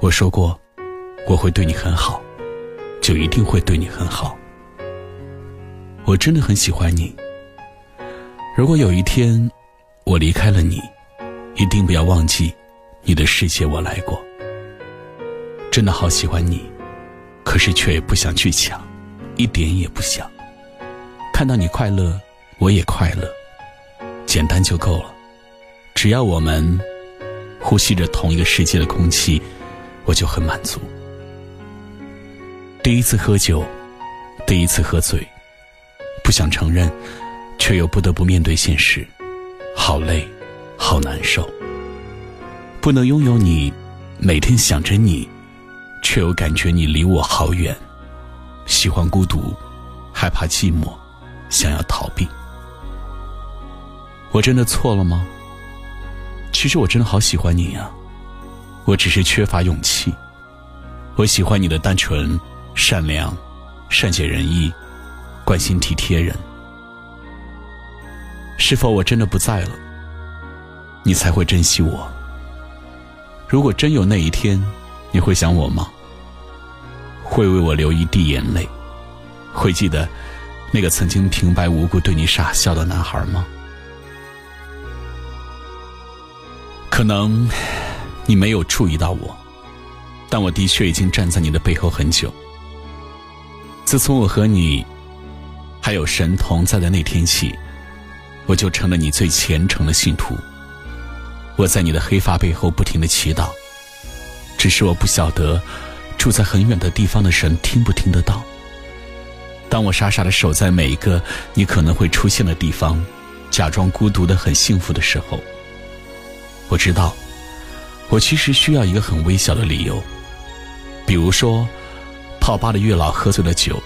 我说过，我会对你很好，就一定会对你很好。我真的很喜欢你。如果有一天我离开了你，一定不要忘记，你的世界我来过。真的好喜欢你，可是却也不想去抢，一点也不想。看到你快乐，我也快乐，简单就够了。只要我们呼吸着同一个世界的空气。我就很满足。第一次喝酒，第一次喝醉，不想承认，却又不得不面对现实，好累，好难受。不能拥有你，每天想着你，却又感觉你离我好远。喜欢孤独，害怕寂寞，想要逃避。我真的错了吗？其实我真的好喜欢你呀。我只是缺乏勇气。我喜欢你的单纯、善良、善解人意、关心体贴人。是否我真的不在了，你才会珍惜我？如果真有那一天，你会想我吗？会为我流一滴眼泪？会记得那个曾经平白无故对你傻笑的男孩吗？可能。你没有注意到我，但我的确已经站在你的背后很久。自从我和你还有神同在的那天起，我就成了你最虔诚的信徒。我在你的黑发背后不停的祈祷，只是我不晓得住在很远的地方的神听不听得到。当我傻傻的守在每一个你可能会出现的地方，假装孤独的很幸福的时候，我知道。我其实需要一个很微小的理由，比如说泡吧的月老喝醉了酒，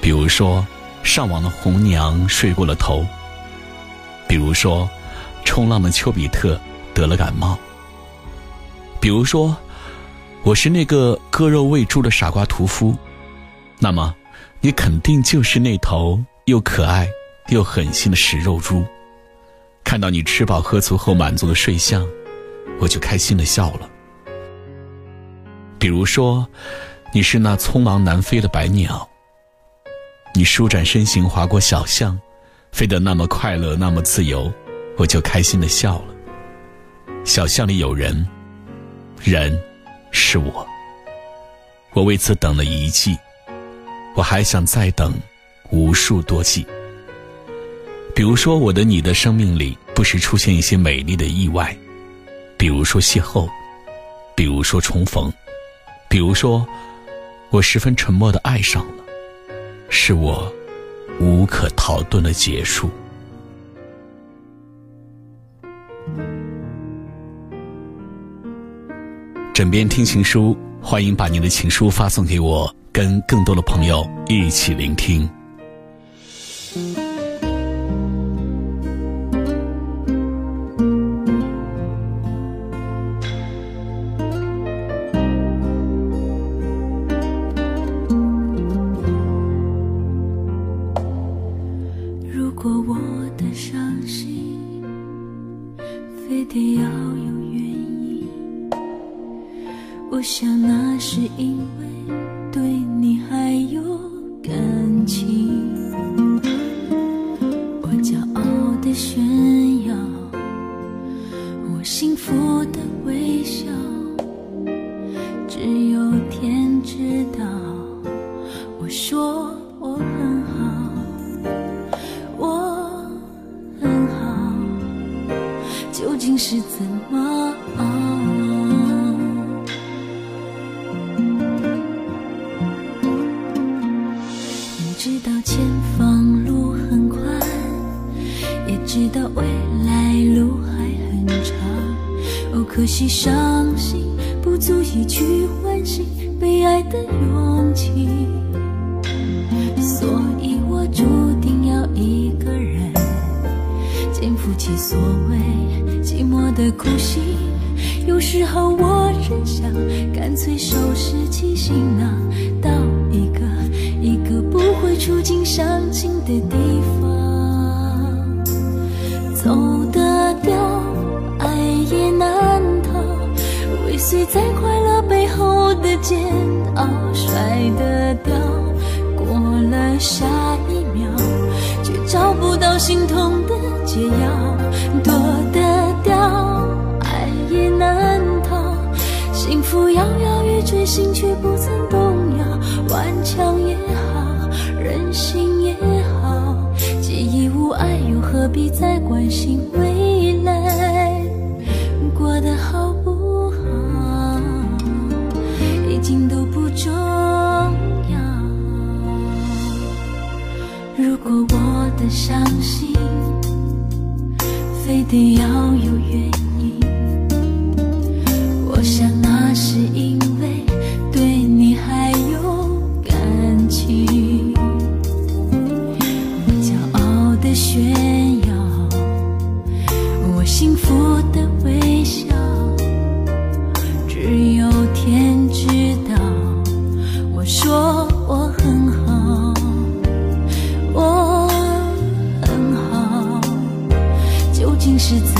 比如说上网的红娘睡过了头，比如说冲浪的丘比特得了感冒，比如说我是那个割肉喂猪的傻瓜屠夫，那么你肯定就是那头又可爱又狠心的食肉猪。看到你吃饱喝足后满足的睡相。我就开心的笑了。比如说，你是那匆忙南飞的白鸟，你舒展身形划过小巷，飞得那么快乐，那么自由，我就开心的笑了。小巷里有人，人是我。我为此等了一季，我还想再等无数多季。比如说，我的你的生命里不时出现一些美丽的意外。比如说邂逅，比如说重逢，比如说我十分沉默的爱上了，是我无可逃遁的结束。枕边听情书，欢迎把您的情书发送给我，跟更多的朋友一起聆听。非得要有原因我想那是因为对你还有感情，我骄傲的炫耀，我幸福的微笑，只有天知道。怎么？知道前方路很宽，也知道未来路还很长。哦。可惜，伤心不足以去唤醒被爱的勇气，所以我注定要一个人肩负起所谓寂寞的苦心。有时候我真想干脆收拾起行囊，到一个一个不会触景伤情的地方，走得掉，爱也难逃，尾随在快乐背后的煎熬，甩得掉，过了下一秒，却找不到心痛的解药，摇欲坠，心却不曾动摇。顽强也好，任性也好，既已无爱，又何必再关心未来过得好不好？已经都不重要。如果我的伤心非得要有原因。是